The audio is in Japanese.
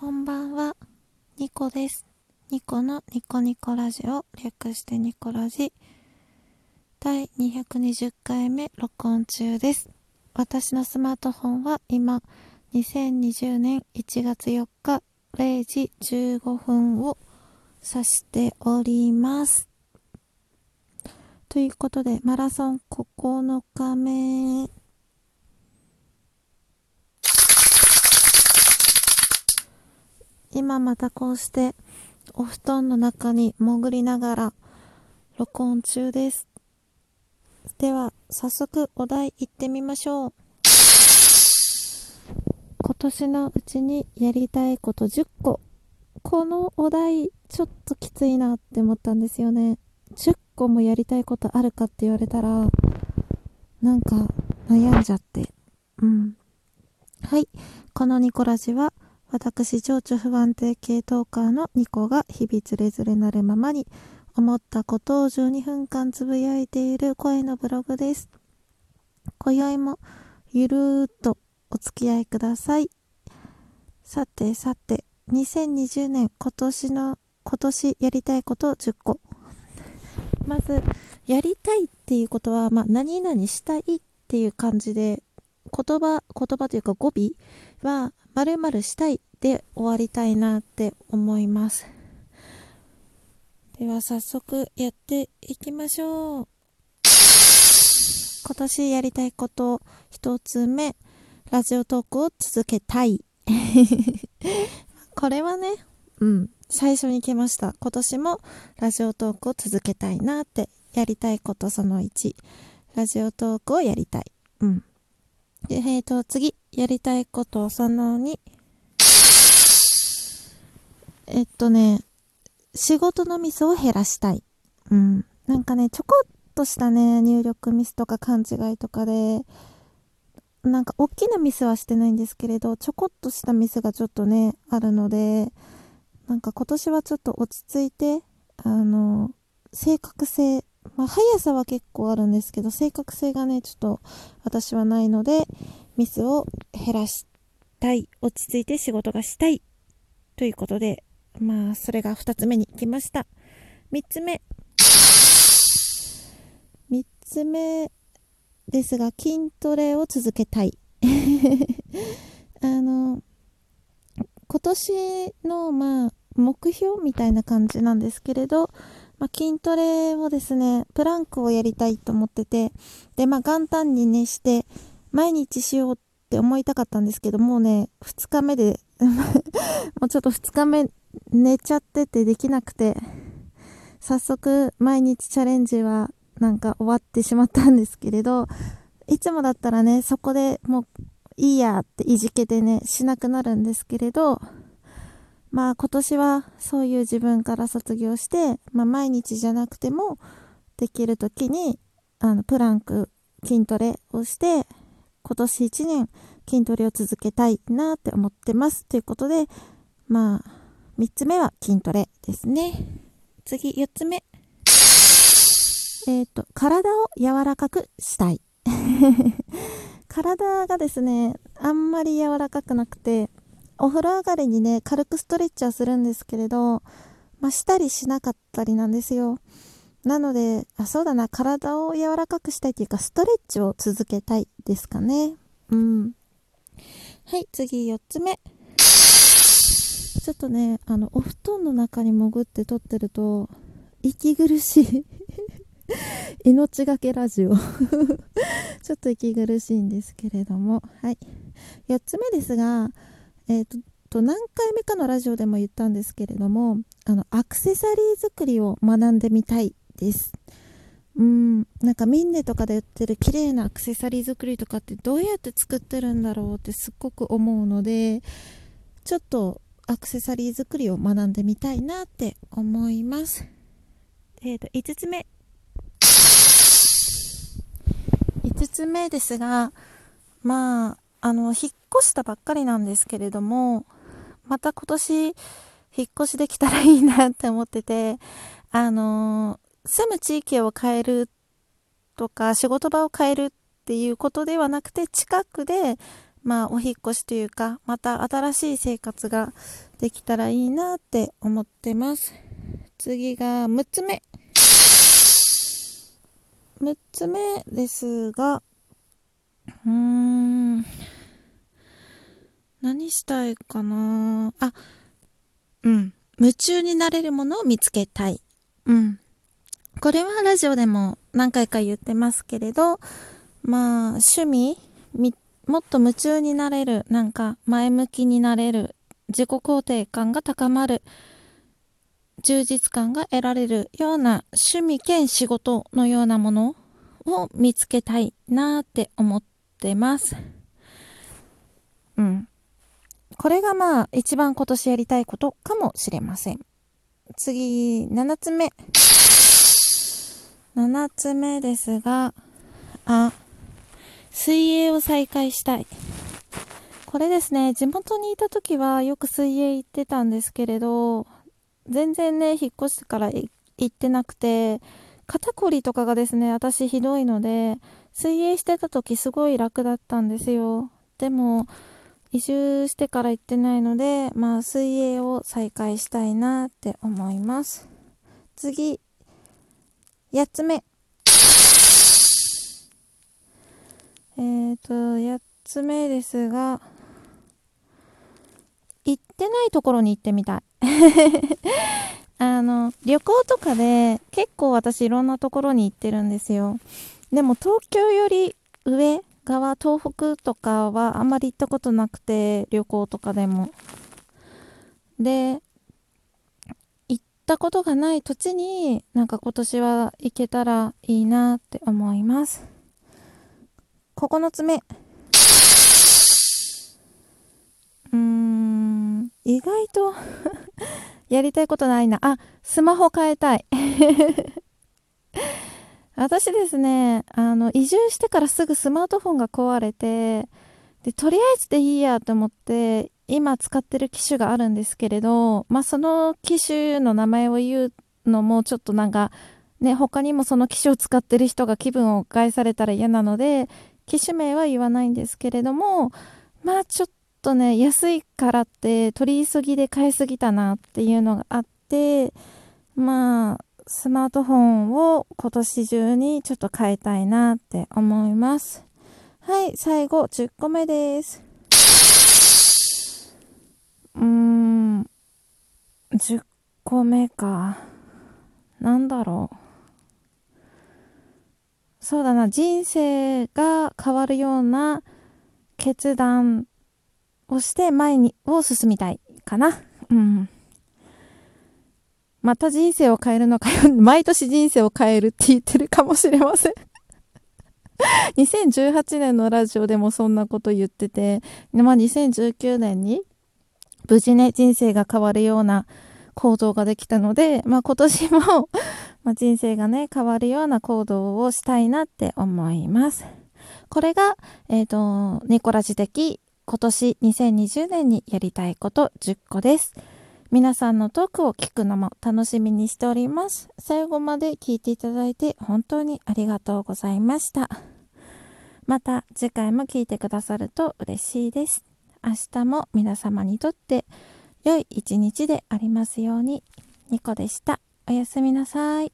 こんばんは、ニコです。ニコのニコニコラジオ、略してニコラジ。第220回目録音中です。私のスマートフォンは今、2020年1月4日0時15分を指しております。ということで、マラソン9日目。今またこうしてお布団の中に潜りながら録音中です。では、早速お題行ってみましょう。今年のうちにやりたいこと10個。このお題、ちょっときついなって思ったんですよね。10個もやりたいことあるかって言われたら、なんか悩んじゃって。うん。はい。このニコラジは、私、情緒不安定系トーカーのニコが日々つれづれなるままに思ったことを12分間つぶやいている声のブログです。今宵もゆるーっとお付き合いください。さてさて、2020年今年の、今年やりたいこと10個。まず、やりたいっていうことは、まあ、何々したいっていう感じで、言葉、言葉というか語尾は、〇〇したいで終わりたいなって思います。では早速やっていきましょう。今年やりたいこと一つ目、ラジオトークを続けたい。これはね、うん、最初に来ました。今年もラジオトークを続けたいなって、やりたいことその1、ラジオトークをやりたい。うん。で、えーと、次、やりたいことその2。えっとね、仕事のミスを減らしたい。うん。なんかね、ちょこっとしたね、入力ミスとか勘違いとかで、なんか大きなミスはしてないんですけれど、ちょこっとしたミスがちょっとね、あるので、なんか今年はちょっと落ち着いて、あの、正確性、まあ速さは結構あるんですけど、正確性がね、ちょっと私はないので、ミスを減らしたい。落ち着いて仕事がしたい。ということで、まあ、それが二つ目に来ました。三つ目。三つ目ですが、筋トレを続けたい。あの、今年の、まあ、目標みたいな感じなんですけれど、まあ、筋トレをですね、プランクをやりたいと思ってて、で、まあ、元旦にね、して、毎日しようって思いたかったんですけど、もうね、2日目で、もうちょっと2日目寝ちゃっててできなくて、早速毎日チャレンジはなんか終わってしまったんですけれど、いつもだったらね、そこでもういいやっていじけてね、しなくなるんですけれど、まあ今年はそういう自分から卒業して、まあ毎日じゃなくてもできる時に、あの、プランク筋トレをして、今年1年筋トレを続けたいなって思ってます。ということで、まあ、3つ目は筋トレですね。次、4つ目。えっ、と、体を柔らかくしたい。体がですね、あんまり柔らかくなくて、お風呂上がりにね、軽くストレッチはするんですけれど、まあ、したりしなかったりなんですよ。なので、あ、そうだな、体を柔らかくしたいというか、ストレッチを続けたいですかね。うん。はい、次、4つ目。ちょっとね、あの、お布団の中に潜って撮ってると、息苦しい。命がけラジオ。ちょっと息苦しいんですけれども。はい。4つ目ですが、えっ、と、と何回目かのラジオでも言ったんですけれども、あの、アクセサリー作りを学んでみたいです。うん、なんかミンネとかで売ってる綺麗なアクセサリー作りとかってどうやって作ってるんだろうってすっごく思うので、ちょっとアクセサリー作りを学んでみたいなって思います。えっ、と、5つ目。5つ目ですが、まあ、あの、引っ越したばっかりなんですけれども、また今年、引っ越しできたらいいなって思ってて、あの住む地域を変えるとか、仕事場を変えるっていうことではなくて、近くで、まあ、お引越しというか、また新しい生活ができたらいいなって思ってます。次が6つ目。6つ目ですが、うーん、何したいかなあ、うん。夢中になれるものを見つけたい。うん。これはラジオでも何回か言ってますけれど、まあ、趣味もっと夢中になれる、なんか前向きになれる、自己肯定感が高まる、充実感が得られるような趣味兼仕事のようなものを見つけたいなって思ってます。うん。これがまあ一番今年やりたいことかもしれません。次、7つ目。7つ目ですが、あ、水泳を再開したい。これですね、地元にいた時はよく水泳行ってたんですけれど、全然ね、引っ越してから行ってなくて、肩こりとかがですね、私ひどいので、水泳してた時すごい楽だったんですよ。でも、移住してから行ってないので、まあ、水泳を再開したいなって思います。次、8つ目。えっ、ー、と、8つ目ですが、行ってないところに行ってみたい。あの、旅行とかで結構私いろんなところに行ってるんですよ。でも東京より上側、東北とかはあんまり行ったことなくて、旅行とかでも。で、行ったことがない土地になんか今年は行けたらいいなって思います。9つ目。うーん、意外と やりたいことないな。あ、スマホ変えたい。私ですね、あの、移住してからすぐスマートフォンが壊れて、で、とりあえずでいいやと思って、今使ってる機種があるんですけれど、まあ、その機種の名前を言うのもちょっとなんか、ね、他にもその機種を使ってる人が気分を害されたら嫌なので、機種名は言わないんですけれども、まあちょっとね、安いからって取り急ぎで買いすぎたなっていうのがあって、まあ、スマートフォンを今年中にちょっと変えたいなって思います。はい、最後、10個目です。うーん、10個目か。なんだろう。そうだな、人生が変わるような決断をして前に、を進みたいかな。うん。また人生を変えるのかよ。毎年人生を変えるって言ってるかもしれません 2018年のラジオでもそんなこと言ってて、まあ、2019年に無事ね、人生が変わるような行動ができたので、まあ、今年も ま人生がね、変わるような行動をしたいなって思います。これが、えっ、ー、と、ニコラジ的今年2020年にやりたいこと10個です。皆さんのトークを聞くのも楽しみにしております。最後まで聞いていただいて本当にありがとうございました。また次回も聞いてくださると嬉しいです。明日も皆様にとって良い一日でありますように。ニコでした。おやすみなさい。